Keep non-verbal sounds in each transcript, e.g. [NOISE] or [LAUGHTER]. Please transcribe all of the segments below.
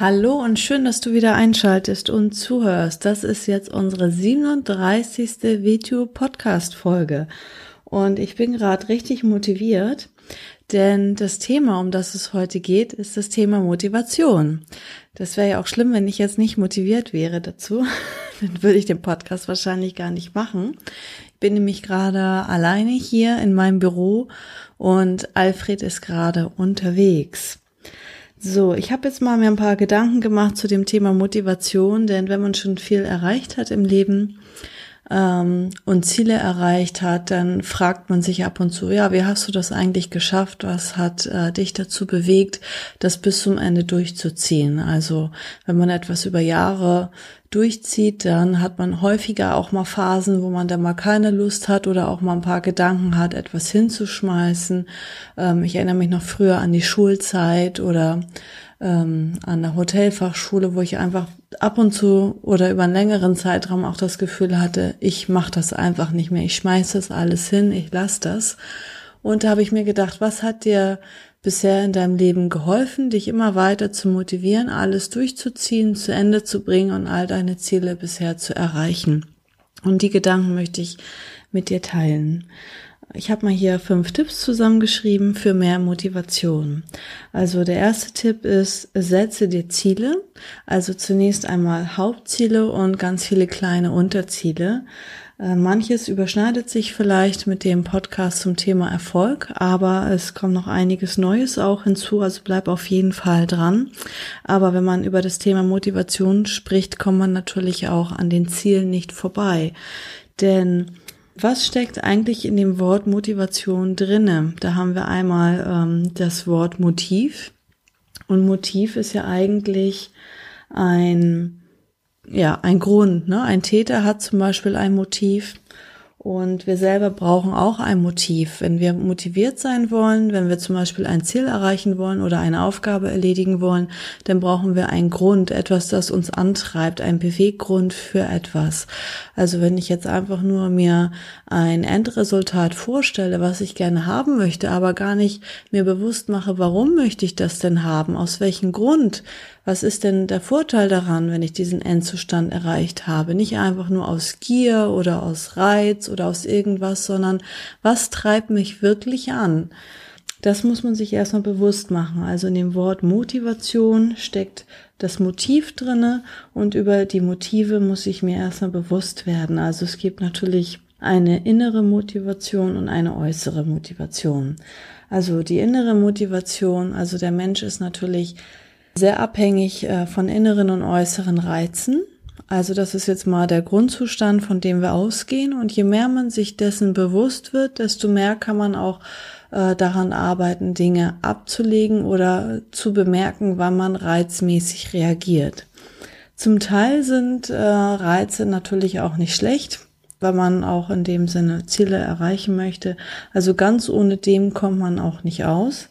Hallo und schön, dass du wieder einschaltest und zuhörst. Das ist jetzt unsere 37. Video Podcast Folge und ich bin gerade richtig motiviert, denn das Thema, um das es heute geht, ist das Thema Motivation. Das wäre ja auch schlimm, wenn ich jetzt nicht motiviert wäre dazu. [LAUGHS] Dann würde ich den Podcast wahrscheinlich gar nicht machen. Ich bin nämlich gerade alleine hier in meinem Büro und Alfred ist gerade unterwegs. So, ich habe jetzt mal mir ein paar Gedanken gemacht zu dem Thema Motivation, denn wenn man schon viel erreicht hat im Leben ähm, und Ziele erreicht hat, dann fragt man sich ab und zu, ja, wie hast du das eigentlich geschafft? Was hat äh, dich dazu bewegt, das bis zum Ende durchzuziehen? Also, wenn man etwas über Jahre durchzieht, dann hat man häufiger auch mal Phasen, wo man da mal keine Lust hat oder auch mal ein paar Gedanken hat, etwas hinzuschmeißen. Ähm, ich erinnere mich noch früher an die Schulzeit oder ähm, an der Hotelfachschule, wo ich einfach ab und zu oder über einen längeren Zeitraum auch das Gefühl hatte, ich mache das einfach nicht mehr, ich schmeiße das alles hin, ich lasse das. Und da habe ich mir gedacht, was hat dir bisher in deinem Leben geholfen, dich immer weiter zu motivieren, alles durchzuziehen, zu Ende zu bringen und all deine Ziele bisher zu erreichen. Und die Gedanken möchte ich mit dir teilen. Ich habe mal hier fünf Tipps zusammengeschrieben für mehr Motivation. Also der erste Tipp ist, setze dir Ziele. Also zunächst einmal Hauptziele und ganz viele kleine Unterziele. Äh, manches überschneidet sich vielleicht mit dem Podcast zum Thema Erfolg, aber es kommt noch einiges Neues auch hinzu, also bleib auf jeden Fall dran. Aber wenn man über das Thema Motivation spricht, kommt man natürlich auch an den Zielen nicht vorbei. Denn was steckt eigentlich in dem Wort Motivation drinne? Da haben wir einmal ähm, das Wort Motiv. Und Motiv ist ja eigentlich ein ja, ein Grund. Ne? Ein Täter hat zum Beispiel ein Motiv und wir selber brauchen auch ein Motiv. Wenn wir motiviert sein wollen, wenn wir zum Beispiel ein Ziel erreichen wollen oder eine Aufgabe erledigen wollen, dann brauchen wir einen Grund, etwas, das uns antreibt, ein Beweggrund für etwas. Also wenn ich jetzt einfach nur mir ein Endresultat vorstelle, was ich gerne haben möchte, aber gar nicht mir bewusst mache, warum möchte ich das denn haben, aus welchem Grund, was ist denn der Vorteil daran, wenn ich diesen Endzustand erreicht habe? Nicht einfach nur aus Gier oder aus Reiz oder aus irgendwas, sondern was treibt mich wirklich an? Das muss man sich erstmal bewusst machen. Also in dem Wort Motivation steckt das Motiv drinne und über die Motive muss ich mir erstmal bewusst werden. Also es gibt natürlich eine innere Motivation und eine äußere Motivation. Also die innere Motivation, also der Mensch ist natürlich sehr abhängig äh, von inneren und äußeren Reizen. Also das ist jetzt mal der Grundzustand, von dem wir ausgehen. Und je mehr man sich dessen bewusst wird, desto mehr kann man auch äh, daran arbeiten, Dinge abzulegen oder zu bemerken, wann man reizmäßig reagiert. Zum Teil sind äh, Reize natürlich auch nicht schlecht, weil man auch in dem Sinne Ziele erreichen möchte. Also ganz ohne dem kommt man auch nicht aus.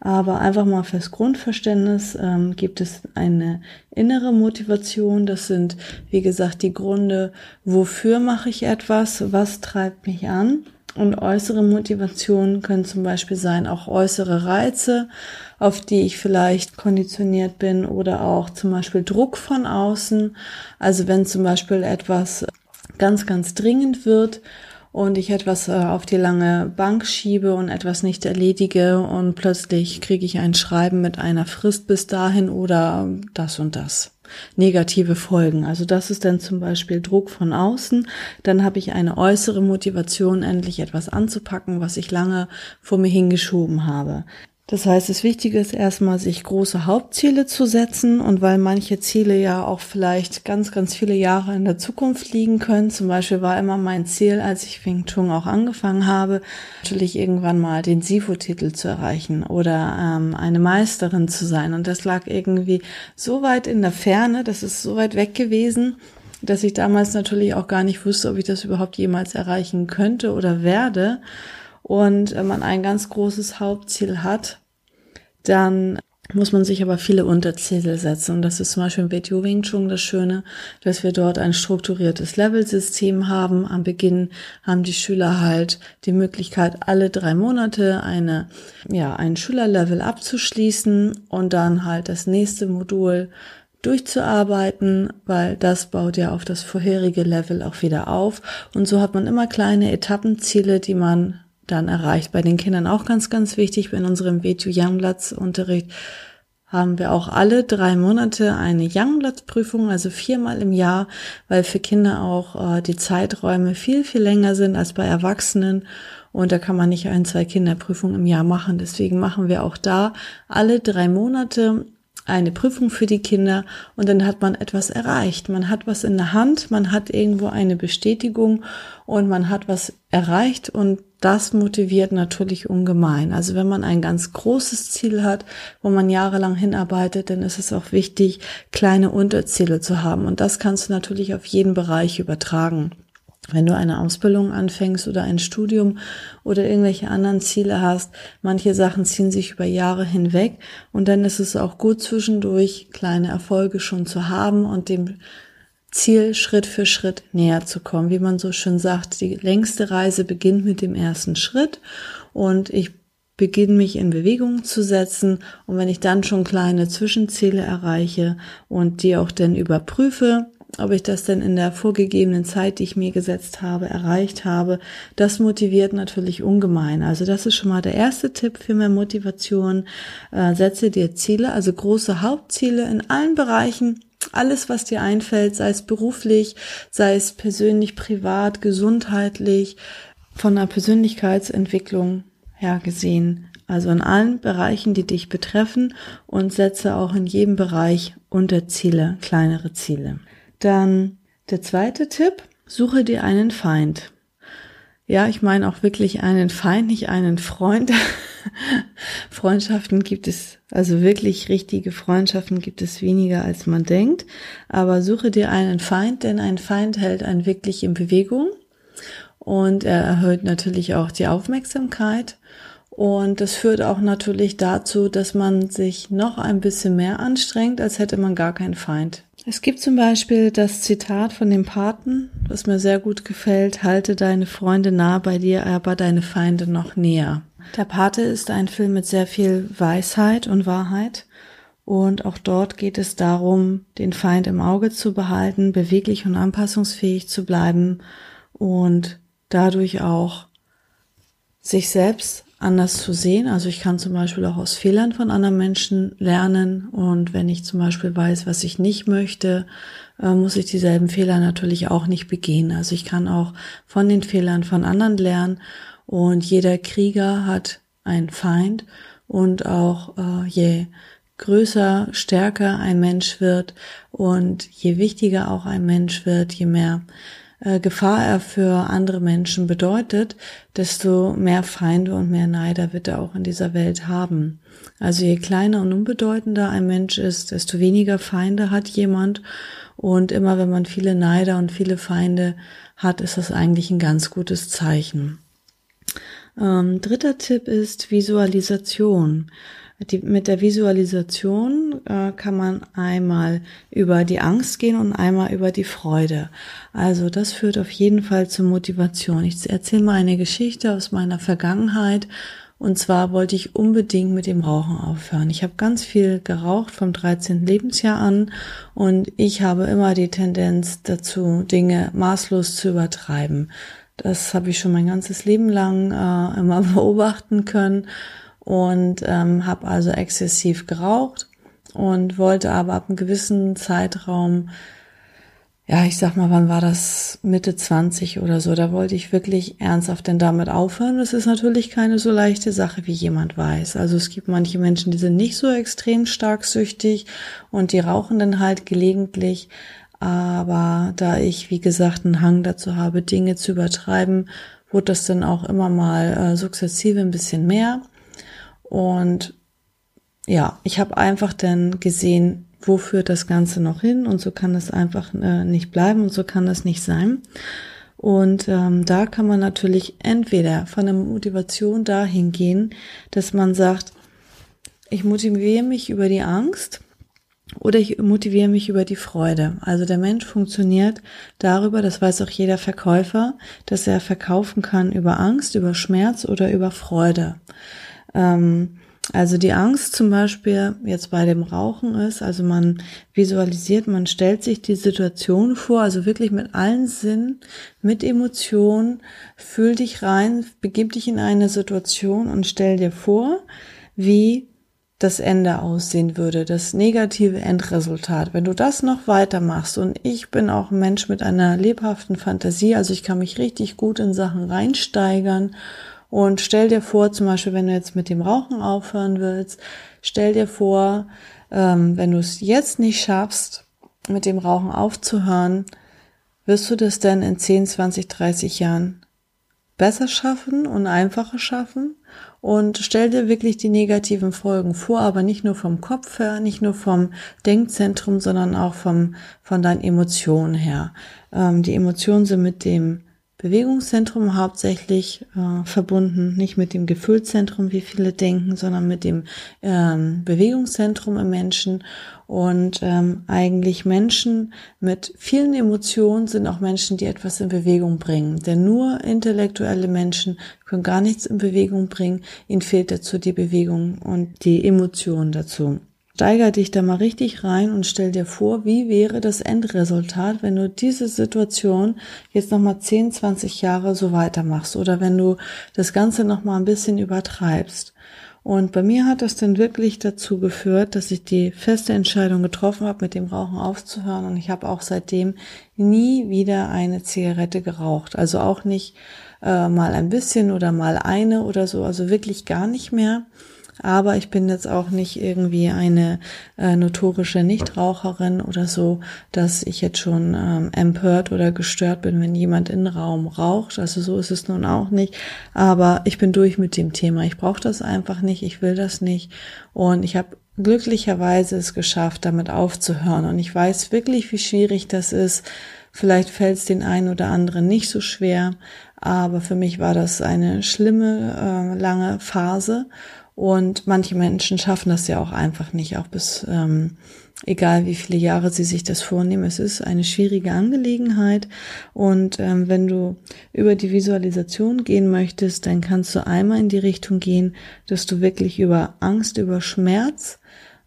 Aber einfach mal fürs Grundverständnis ähm, gibt es eine innere Motivation. Das sind, wie gesagt, die Gründe, wofür mache ich etwas, was treibt mich an. Und äußere Motivationen können zum Beispiel sein, auch äußere Reize, auf die ich vielleicht konditioniert bin oder auch zum Beispiel Druck von außen. Also wenn zum Beispiel etwas ganz, ganz dringend wird und ich etwas äh, auf die lange Bank schiebe und etwas nicht erledige und plötzlich kriege ich ein Schreiben mit einer Frist bis dahin oder das und das. Negative Folgen. Also das ist dann zum Beispiel Druck von außen. Dann habe ich eine äußere Motivation, endlich etwas anzupacken, was ich lange vor mir hingeschoben habe. Das heißt, das Wichtige ist erstmal, sich große Hauptziele zu setzen und weil manche Ziele ja auch vielleicht ganz, ganz viele Jahre in der Zukunft liegen können. Zum Beispiel war immer mein Ziel, als ich Wing Chun auch angefangen habe, natürlich irgendwann mal den Sifu-Titel zu erreichen oder ähm, eine Meisterin zu sein. Und das lag irgendwie so weit in der Ferne, das ist so weit weg gewesen, dass ich damals natürlich auch gar nicht wusste, ob ich das überhaupt jemals erreichen könnte oder werde. Und wenn man ein ganz großes Hauptziel hat, dann muss man sich aber viele Unterziele setzen. Und das ist zum Beispiel im WTO Wing Chun das Schöne, dass wir dort ein strukturiertes Level-System haben. Am Beginn haben die Schüler halt die Möglichkeit, alle drei Monate eine, ja, ein Schülerlevel abzuschließen und dann halt das nächste Modul durchzuarbeiten, weil das baut ja auf das vorherige Level auch wieder auf. Und so hat man immer kleine Etappenziele, die man dann erreicht. Bei den Kindern auch ganz, ganz wichtig. In unserem WTU Youngblatts Unterricht haben wir auch alle drei Monate eine Youngblatts-Prüfung, also viermal im Jahr, weil für Kinder auch äh, die Zeiträume viel, viel länger sind als bei Erwachsenen. Und da kann man nicht ein, zwei Kinderprüfungen im Jahr machen. Deswegen machen wir auch da alle drei Monate eine Prüfung für die Kinder und dann hat man etwas erreicht. Man hat was in der Hand, man hat irgendwo eine Bestätigung und man hat was erreicht und das motiviert natürlich ungemein. Also wenn man ein ganz großes Ziel hat, wo man jahrelang hinarbeitet, dann ist es auch wichtig, kleine Unterziele zu haben und das kannst du natürlich auf jeden Bereich übertragen. Wenn du eine Ausbildung anfängst oder ein Studium oder irgendwelche anderen Ziele hast, manche Sachen ziehen sich über Jahre hinweg und dann ist es auch gut zwischendurch kleine Erfolge schon zu haben und dem Ziel Schritt für Schritt näher zu kommen. Wie man so schön sagt, die längste Reise beginnt mit dem ersten Schritt und ich beginne mich in Bewegung zu setzen und wenn ich dann schon kleine Zwischenziele erreiche und die auch dann überprüfe, ob ich das denn in der vorgegebenen Zeit, die ich mir gesetzt habe, erreicht habe, das motiviert natürlich ungemein. Also das ist schon mal der erste Tipp für mehr Motivation. Äh, setze dir Ziele, also große Hauptziele in allen Bereichen. Alles, was dir einfällt, sei es beruflich, sei es persönlich, privat, gesundheitlich, von der Persönlichkeitsentwicklung her gesehen. Also in allen Bereichen, die dich betreffen und setze auch in jedem Bereich Unterziele, kleinere Ziele. Dann der zweite Tipp, suche dir einen Feind. Ja, ich meine auch wirklich einen Feind, nicht einen Freund. [LAUGHS] Freundschaften gibt es, also wirklich richtige Freundschaften gibt es weniger als man denkt. Aber suche dir einen Feind, denn ein Feind hält einen wirklich in Bewegung und er erhöht natürlich auch die Aufmerksamkeit. Und das führt auch natürlich dazu, dass man sich noch ein bisschen mehr anstrengt, als hätte man gar keinen Feind. Es gibt zum Beispiel das Zitat von dem Paten, was mir sehr gut gefällt, halte deine Freunde nah bei dir, aber deine Feinde noch näher. Der Pate ist ein Film mit sehr viel Weisheit und Wahrheit. Und auch dort geht es darum, den Feind im Auge zu behalten, beweglich und anpassungsfähig zu bleiben und dadurch auch sich selbst anders zu sehen. Also ich kann zum Beispiel auch aus Fehlern von anderen Menschen lernen. Und wenn ich zum Beispiel weiß, was ich nicht möchte, äh, muss ich dieselben Fehler natürlich auch nicht begehen. Also ich kann auch von den Fehlern von anderen lernen. Und jeder Krieger hat einen Feind. Und auch äh, je größer, stärker ein Mensch wird und je wichtiger auch ein Mensch wird, je mehr äh, Gefahr er für andere Menschen bedeutet, desto mehr Feinde und mehr Neider wird er auch in dieser Welt haben. Also je kleiner und unbedeutender ein Mensch ist, desto weniger Feinde hat jemand. Und immer wenn man viele Neider und viele Feinde hat, ist das eigentlich ein ganz gutes Zeichen. Ähm, dritter Tipp ist Visualisation. Die, mit der Visualisation äh, kann man einmal über die Angst gehen und einmal über die Freude. Also das führt auf jeden Fall zur Motivation. Ich erzähle mal eine Geschichte aus meiner Vergangenheit. Und zwar wollte ich unbedingt mit dem Rauchen aufhören. Ich habe ganz viel geraucht vom 13. Lebensjahr an und ich habe immer die Tendenz dazu, Dinge maßlos zu übertreiben. Das habe ich schon mein ganzes Leben lang äh, immer [LAUGHS] beobachten können und ähm, habe also exzessiv geraucht und wollte aber ab einem gewissen Zeitraum, ja, ich sag mal, wann war das? Mitte 20 oder so, da wollte ich wirklich ernsthaft denn damit aufhören. Das ist natürlich keine so leichte Sache, wie jemand weiß. Also es gibt manche Menschen, die sind nicht so extrem stark süchtig und die rauchen dann halt gelegentlich. Aber da ich, wie gesagt, einen Hang dazu habe, Dinge zu übertreiben, wurde das dann auch immer mal äh, sukzessive ein bisschen mehr. Und ja, ich habe einfach dann gesehen, wo führt das Ganze noch hin und so kann das einfach äh, nicht bleiben und so kann das nicht sein. Und ähm, da kann man natürlich entweder von der Motivation dahin gehen, dass man sagt, ich motiviere mich über die Angst oder ich motiviere mich über die Freude. Also der Mensch funktioniert darüber, das weiß auch jeder Verkäufer, dass er verkaufen kann über Angst, über Schmerz oder über Freude. Ähm, also die Angst zum Beispiel jetzt bei dem Rauchen ist, also man visualisiert, man stellt sich die Situation vor, also wirklich mit allen Sinnen, mit Emotionen, fühl dich rein, begib dich in eine Situation und stell dir vor, wie das Ende aussehen würde, das negative Endresultat. Wenn du das noch weitermachst und ich bin auch ein Mensch mit einer lebhaften Fantasie, also ich kann mich richtig gut in Sachen reinsteigern und stell dir vor, zum Beispiel, wenn du jetzt mit dem Rauchen aufhören willst, stell dir vor, ähm, wenn du es jetzt nicht schaffst, mit dem Rauchen aufzuhören, wirst du das denn in 10, 20, 30 Jahren besser schaffen und einfacher schaffen? Und stell dir wirklich die negativen Folgen vor, aber nicht nur vom Kopf her, nicht nur vom Denkzentrum, sondern auch vom, von deinen Emotionen her. Ähm, die Emotionen sind mit dem Bewegungszentrum hauptsächlich äh, verbunden, nicht mit dem Gefühlzentrum, wie viele denken, sondern mit dem ähm, Bewegungszentrum im Menschen. Und ähm, eigentlich Menschen mit vielen Emotionen sind auch Menschen, die etwas in Bewegung bringen. Denn nur intellektuelle Menschen können gar nichts in Bewegung bringen. Ihnen fehlt dazu die Bewegung und die Emotionen dazu. Steiger dich da mal richtig rein und stell dir vor, wie wäre das Endresultat, wenn du diese Situation jetzt nochmal 10, 20 Jahre so weitermachst oder wenn du das Ganze nochmal ein bisschen übertreibst. Und bei mir hat das dann wirklich dazu geführt, dass ich die feste Entscheidung getroffen habe, mit dem Rauchen aufzuhören. Und ich habe auch seitdem nie wieder eine Zigarette geraucht. Also auch nicht äh, mal ein bisschen oder mal eine oder so. Also wirklich gar nicht mehr. Aber ich bin jetzt auch nicht irgendwie eine äh, notorische Nichtraucherin oder so, dass ich jetzt schon ähm, empört oder gestört bin, wenn jemand in den Raum raucht. Also so ist es nun auch nicht. Aber ich bin durch mit dem Thema. Ich brauche das einfach nicht. Ich will das nicht. Und ich habe glücklicherweise es geschafft, damit aufzuhören. Und ich weiß wirklich, wie schwierig das ist. Vielleicht fällt es den einen oder anderen nicht so schwer, aber für mich war das eine schlimme, äh, lange Phase. Und manche Menschen schaffen das ja auch einfach nicht, auch bis, ähm, egal wie viele Jahre sie sich das vornehmen. Es ist eine schwierige Angelegenheit. Und ähm, wenn du über die Visualisation gehen möchtest, dann kannst du einmal in die Richtung gehen, dass du wirklich über Angst, über Schmerz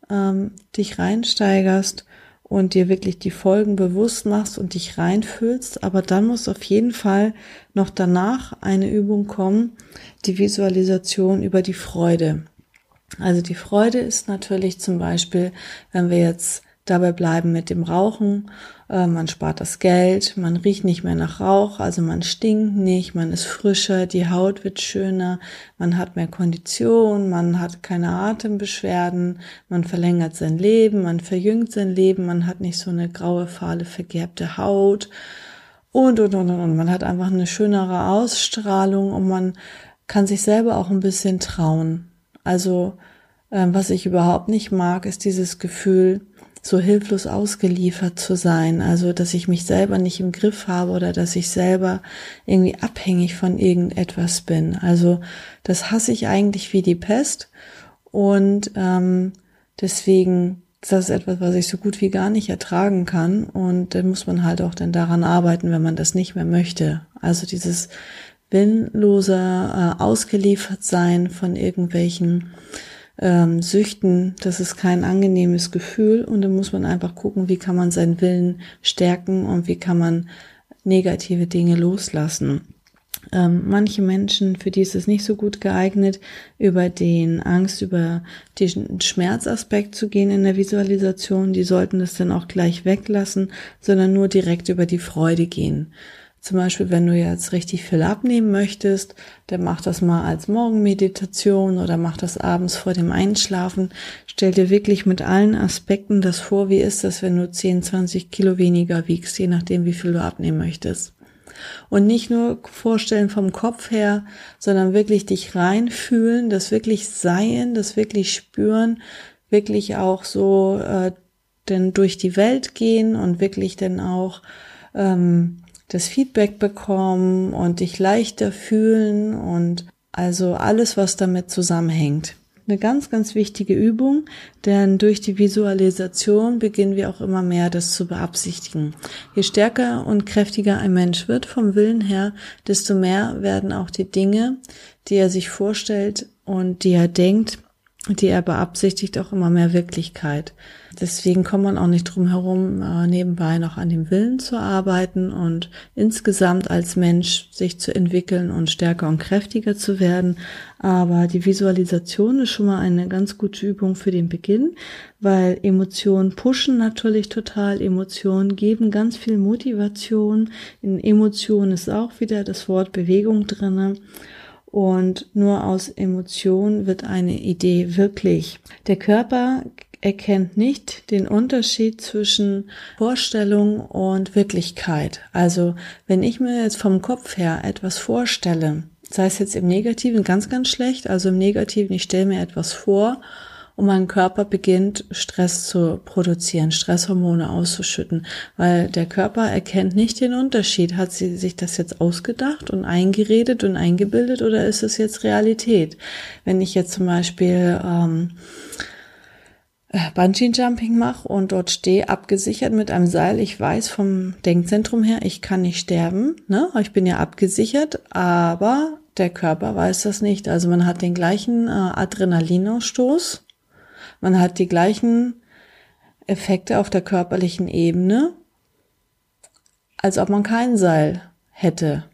ähm, dich reinsteigerst und dir wirklich die Folgen bewusst machst und dich reinfühlst. Aber dann muss auf jeden Fall noch danach eine Übung kommen, die Visualisation über die Freude. Also die Freude ist natürlich zum Beispiel, wenn wir jetzt dabei bleiben mit dem Rauchen. Äh, man spart das Geld, man riecht nicht mehr nach Rauch, also man stinkt nicht, man ist frischer, die Haut wird schöner, man hat mehr Kondition, man hat keine Atembeschwerden, man verlängert sein Leben, man verjüngt sein Leben, man hat nicht so eine graue, fahle, vergerbte Haut und, und, und, und. Man hat einfach eine schönere Ausstrahlung und man kann sich selber auch ein bisschen trauen. Also, äh, was ich überhaupt nicht mag, ist dieses Gefühl, so hilflos ausgeliefert zu sein, also dass ich mich selber nicht im Griff habe oder dass ich selber irgendwie abhängig von irgendetwas bin. Also das hasse ich eigentlich wie die Pest und ähm, deswegen das ist etwas, was ich so gut wie gar nicht ertragen kann und da muss man halt auch dann daran arbeiten, wenn man das nicht mehr möchte. Also dieses willenlose äh, ausgeliefert sein von irgendwelchen ähm, Süchten, das ist kein angenehmes Gefühl und da muss man einfach gucken, wie kann man seinen Willen stärken und wie kann man negative Dinge loslassen. Ähm, manche Menschen, für die ist es nicht so gut geeignet, über den Angst, über den Schmerzaspekt zu gehen in der Visualisation. Die sollten das dann auch gleich weglassen, sondern nur direkt über die Freude gehen. Zum Beispiel, wenn du jetzt richtig viel abnehmen möchtest, dann mach das mal als Morgenmeditation oder mach das abends vor dem Einschlafen. Stell dir wirklich mit allen Aspekten das vor, wie ist das, wenn du 10, 20 Kilo weniger wiegst, je nachdem, wie viel du abnehmen möchtest. Und nicht nur vorstellen vom Kopf her, sondern wirklich dich reinfühlen, das wirklich sein, das wirklich spüren, wirklich auch so äh, denn durch die Welt gehen und wirklich dann auch ähm, das Feedback bekommen und dich leichter fühlen und also alles, was damit zusammenhängt. Eine ganz, ganz wichtige Übung, denn durch die Visualisation beginnen wir auch immer mehr, das zu beabsichtigen. Je stärker und kräftiger ein Mensch wird vom Willen her, desto mehr werden auch die Dinge, die er sich vorstellt und die er denkt, die er beabsichtigt, auch immer mehr Wirklichkeit. Deswegen kommt man auch nicht drum herum, äh, nebenbei noch an dem Willen zu arbeiten und insgesamt als Mensch sich zu entwickeln und stärker und kräftiger zu werden. Aber die Visualisation ist schon mal eine ganz gute Übung für den Beginn, weil Emotionen pushen natürlich total. Emotionen geben ganz viel Motivation. In Emotionen ist auch wieder das Wort Bewegung drinne. Und nur aus Emotion wird eine Idee wirklich. Der Körper erkennt nicht den Unterschied zwischen Vorstellung und Wirklichkeit. Also wenn ich mir jetzt vom Kopf her etwas vorstelle, sei es jetzt im Negativen ganz, ganz schlecht, also im Negativen, ich stelle mir etwas vor und mein Körper beginnt Stress zu produzieren, Stresshormone auszuschütten, weil der Körper erkennt nicht den Unterschied. Hat sie sich das jetzt ausgedacht und eingeredet und eingebildet oder ist es jetzt Realität? Wenn ich jetzt zum Beispiel ähm, äh, Bungee Jumping mache und dort stehe abgesichert mit einem Seil. Ich weiß vom Denkzentrum her, ich kann nicht sterben. Ne? Ich bin ja abgesichert, aber der Körper weiß das nicht. Also man hat den gleichen äh, Adrenalinausstoß man hat die gleichen Effekte auf der körperlichen Ebene, als ob man kein Seil hätte.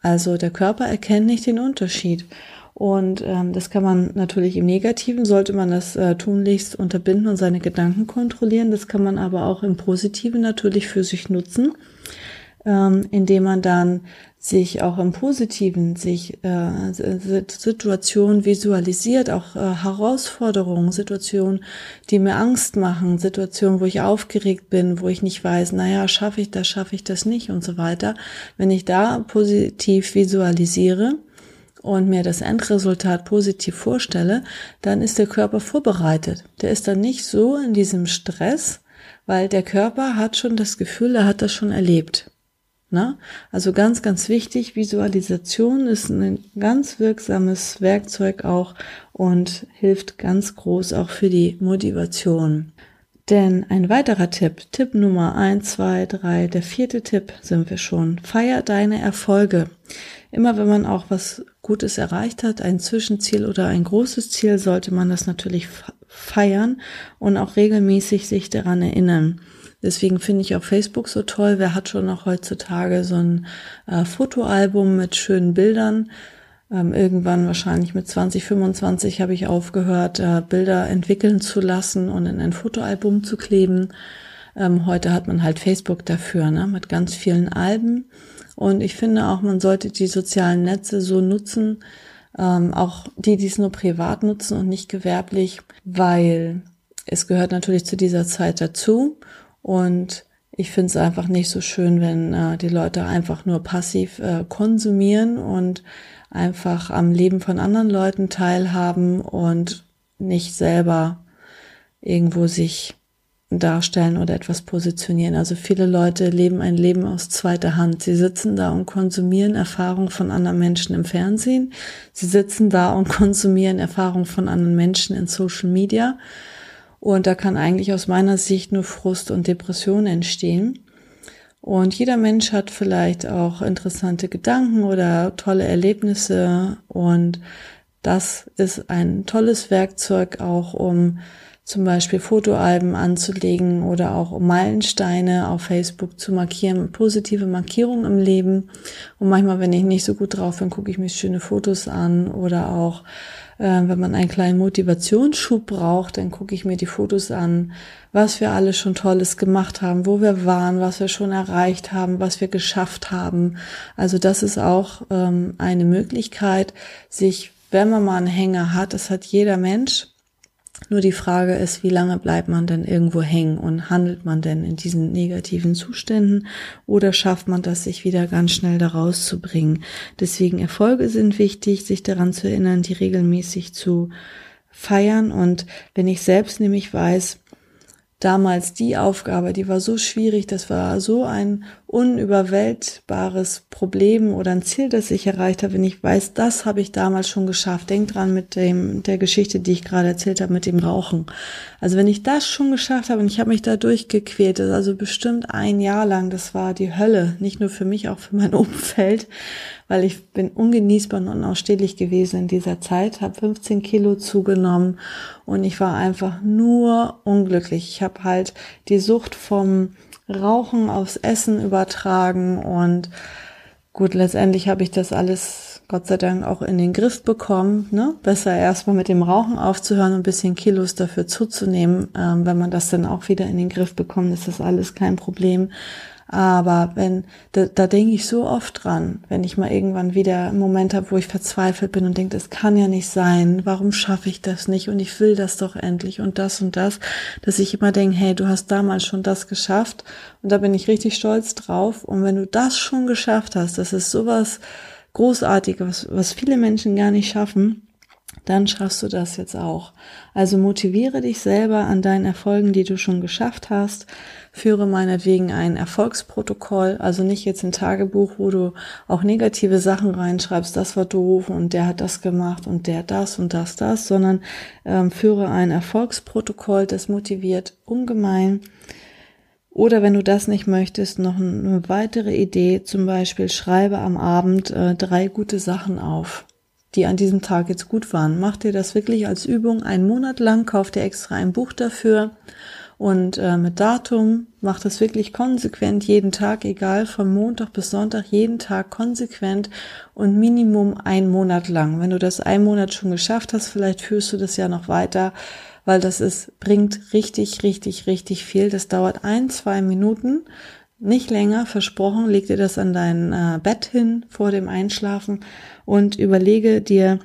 Also der Körper erkennt nicht den Unterschied. Und ähm, das kann man natürlich im Negativen, sollte man das äh, tunlichst unterbinden und seine Gedanken kontrollieren. Das kann man aber auch im Positiven natürlich für sich nutzen ähm, indem man dann sich auch im Positiven sich äh, Situationen visualisiert, auch äh, Herausforderungen, Situationen, die mir Angst machen, Situationen, wo ich aufgeregt bin, wo ich nicht weiß, naja, schaffe ich das, schaffe ich das nicht und so weiter. Wenn ich da positiv visualisiere, und mir das Endresultat positiv vorstelle, dann ist der Körper vorbereitet. Der ist dann nicht so in diesem Stress, weil der Körper hat schon das Gefühl, er hat das schon erlebt. Ne? Also ganz, ganz wichtig, Visualisation ist ein ganz wirksames Werkzeug auch und hilft ganz groß auch für die Motivation. Denn ein weiterer Tipp, Tipp Nummer eins, zwei, drei, der vierte Tipp sind wir schon. Feier deine Erfolge. Immer wenn man auch was Gutes erreicht hat, ein Zwischenziel oder ein großes Ziel, sollte man das natürlich feiern und auch regelmäßig sich daran erinnern. Deswegen finde ich auch Facebook so toll. Wer hat schon noch heutzutage so ein äh, Fotoalbum mit schönen Bildern? Ähm, irgendwann wahrscheinlich mit 20, 25 habe ich aufgehört, äh, Bilder entwickeln zu lassen und in ein Fotoalbum zu kleben. Ähm, heute hat man halt Facebook dafür, ne, mit ganz vielen Alben. Und ich finde auch, man sollte die sozialen Netze so nutzen, ähm, auch die, die es nur privat nutzen und nicht gewerblich, weil es gehört natürlich zu dieser Zeit dazu. Und ich finde es einfach nicht so schön, wenn äh, die Leute einfach nur passiv äh, konsumieren und einfach am Leben von anderen Leuten teilhaben und nicht selber irgendwo sich darstellen oder etwas positionieren. Also viele Leute leben ein Leben aus zweiter Hand. Sie sitzen da und konsumieren Erfahrungen von anderen Menschen im Fernsehen. Sie sitzen da und [LAUGHS] konsumieren Erfahrungen von anderen Menschen in Social Media. Und da kann eigentlich aus meiner Sicht nur Frust und Depression entstehen. Und jeder Mensch hat vielleicht auch interessante Gedanken oder tolle Erlebnisse. Und das ist ein tolles Werkzeug auch, um zum Beispiel Fotoalben anzulegen oder auch um Meilensteine auf Facebook zu markieren, positive Markierungen im Leben. Und manchmal, wenn ich nicht so gut drauf bin, gucke ich mir schöne Fotos an oder auch wenn man einen kleinen Motivationsschub braucht, dann gucke ich mir die Fotos an, was wir alle schon Tolles gemacht haben, wo wir waren, was wir schon erreicht haben, was wir geschafft haben. Also das ist auch ähm, eine Möglichkeit, sich, wenn man mal einen Hänger hat, das hat jeder Mensch, nur die Frage ist, wie lange bleibt man denn irgendwo hängen und handelt man denn in diesen negativen Zuständen oder schafft man das, sich wieder ganz schnell da rauszubringen? Deswegen Erfolge sind wichtig, sich daran zu erinnern, die regelmäßig zu feiern. Und wenn ich selbst nämlich weiß, damals die Aufgabe, die war so schwierig, das war so ein unüberwältbares Problem oder ein Ziel, das ich erreicht habe, wenn ich weiß, das habe ich damals schon geschafft. Denk dran mit dem der Geschichte, die ich gerade erzählt habe mit dem Rauchen. Also wenn ich das schon geschafft habe und ich habe mich da durchgequält, also bestimmt ein Jahr lang, das war die Hölle, nicht nur für mich, auch für mein [LAUGHS] Umfeld, weil ich bin ungenießbar und unausstehlich gewesen in dieser Zeit, habe 15 Kilo zugenommen und ich war einfach nur unglücklich. Ich habe halt die Sucht vom Rauchen aufs Essen übertragen und gut, letztendlich habe ich das alles Gott sei Dank auch in den Griff bekommen. Ne? Besser erstmal mit dem Rauchen aufzuhören und ein bisschen Kilos dafür zuzunehmen. Ähm, wenn man das dann auch wieder in den Griff bekommt, ist das alles kein Problem. Aber wenn, da, da denke ich so oft dran, wenn ich mal irgendwann wieder einen Moment habe, wo ich verzweifelt bin und denke, das kann ja nicht sein, warum schaffe ich das nicht? Und ich will das doch endlich und das und das, dass ich immer denke, hey, du hast damals schon das geschafft. Und da bin ich richtig stolz drauf. Und wenn du das schon geschafft hast, das ist sowas Großartiges, was, was viele Menschen gar nicht schaffen, dann schaffst du das jetzt auch. Also motiviere dich selber an deinen Erfolgen, die du schon geschafft hast. Führe meinetwegen ein Erfolgsprotokoll, also nicht jetzt ein Tagebuch, wo du auch negative Sachen reinschreibst, das war doof und der hat das gemacht und der das und das, das, sondern ähm, führe ein Erfolgsprotokoll, das motiviert ungemein. Oder wenn du das nicht möchtest, noch eine weitere Idee, zum Beispiel schreibe am Abend äh, drei gute Sachen auf die an diesem Tag jetzt gut waren. Mach dir das wirklich als Übung einen Monat lang, kauf dir extra ein Buch dafür und äh, mit Datum, mach das wirklich konsequent jeden Tag, egal von Montag bis Sonntag, jeden Tag konsequent und Minimum einen Monat lang. Wenn du das einen Monat schon geschafft hast, vielleicht führst du das ja noch weiter, weil das ist, bringt richtig, richtig, richtig viel. Das dauert ein, zwei Minuten nicht länger, versprochen, leg dir das an dein äh, Bett hin vor dem Einschlafen und überlege dir,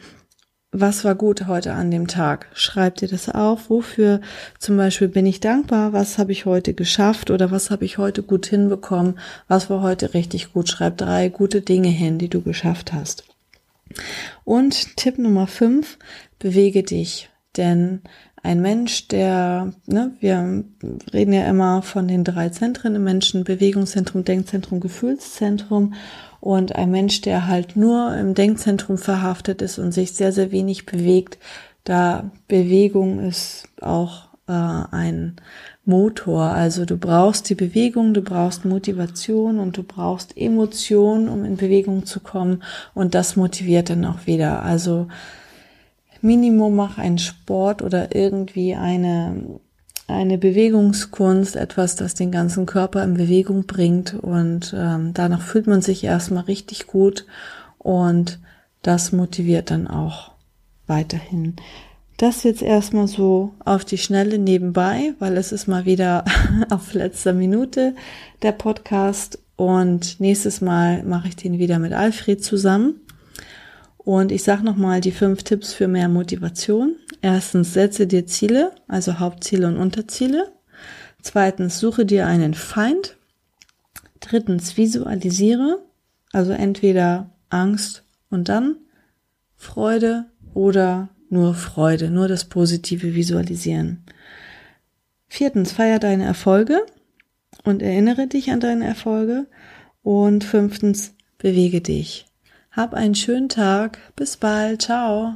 was war gut heute an dem Tag? Schreib dir das auf. Wofür zum Beispiel bin ich dankbar? Was habe ich heute geschafft oder was habe ich heute gut hinbekommen? Was war heute richtig gut? Schreib drei gute Dinge hin, die du geschafft hast. Und Tipp Nummer fünf, bewege dich. Denn ein Mensch, der, ne, wir reden ja immer von den drei Zentren im Menschen, Bewegungszentrum, Denkzentrum, Gefühlszentrum. Und ein Mensch, der halt nur im Denkzentrum verhaftet ist und sich sehr, sehr wenig bewegt, da Bewegung ist auch äh, ein Motor. Also du brauchst die Bewegung, du brauchst Motivation und du brauchst Emotion, um in Bewegung zu kommen. Und das motiviert dann auch wieder. Also Minimum mach einen Sport oder irgendwie eine, eine Bewegungskunst, etwas, das den ganzen Körper in Bewegung bringt und ähm, danach fühlt man sich erstmal richtig gut und das motiviert dann auch weiterhin. Das jetzt erstmal so auf die Schnelle nebenbei, weil es ist mal wieder [LAUGHS] auf letzter Minute der Podcast und nächstes Mal mache ich den wieder mit Alfred zusammen. Und ich sage nochmal die fünf Tipps für mehr Motivation. Erstens, setze dir Ziele, also Hauptziele und Unterziele. Zweitens, suche dir einen Feind. Drittens, visualisiere, also entweder Angst und dann Freude oder nur Freude, nur das Positive visualisieren. Viertens, feier deine Erfolge und erinnere dich an deine Erfolge. Und fünftens, bewege dich. Hab einen schönen Tag. Bis bald. Ciao.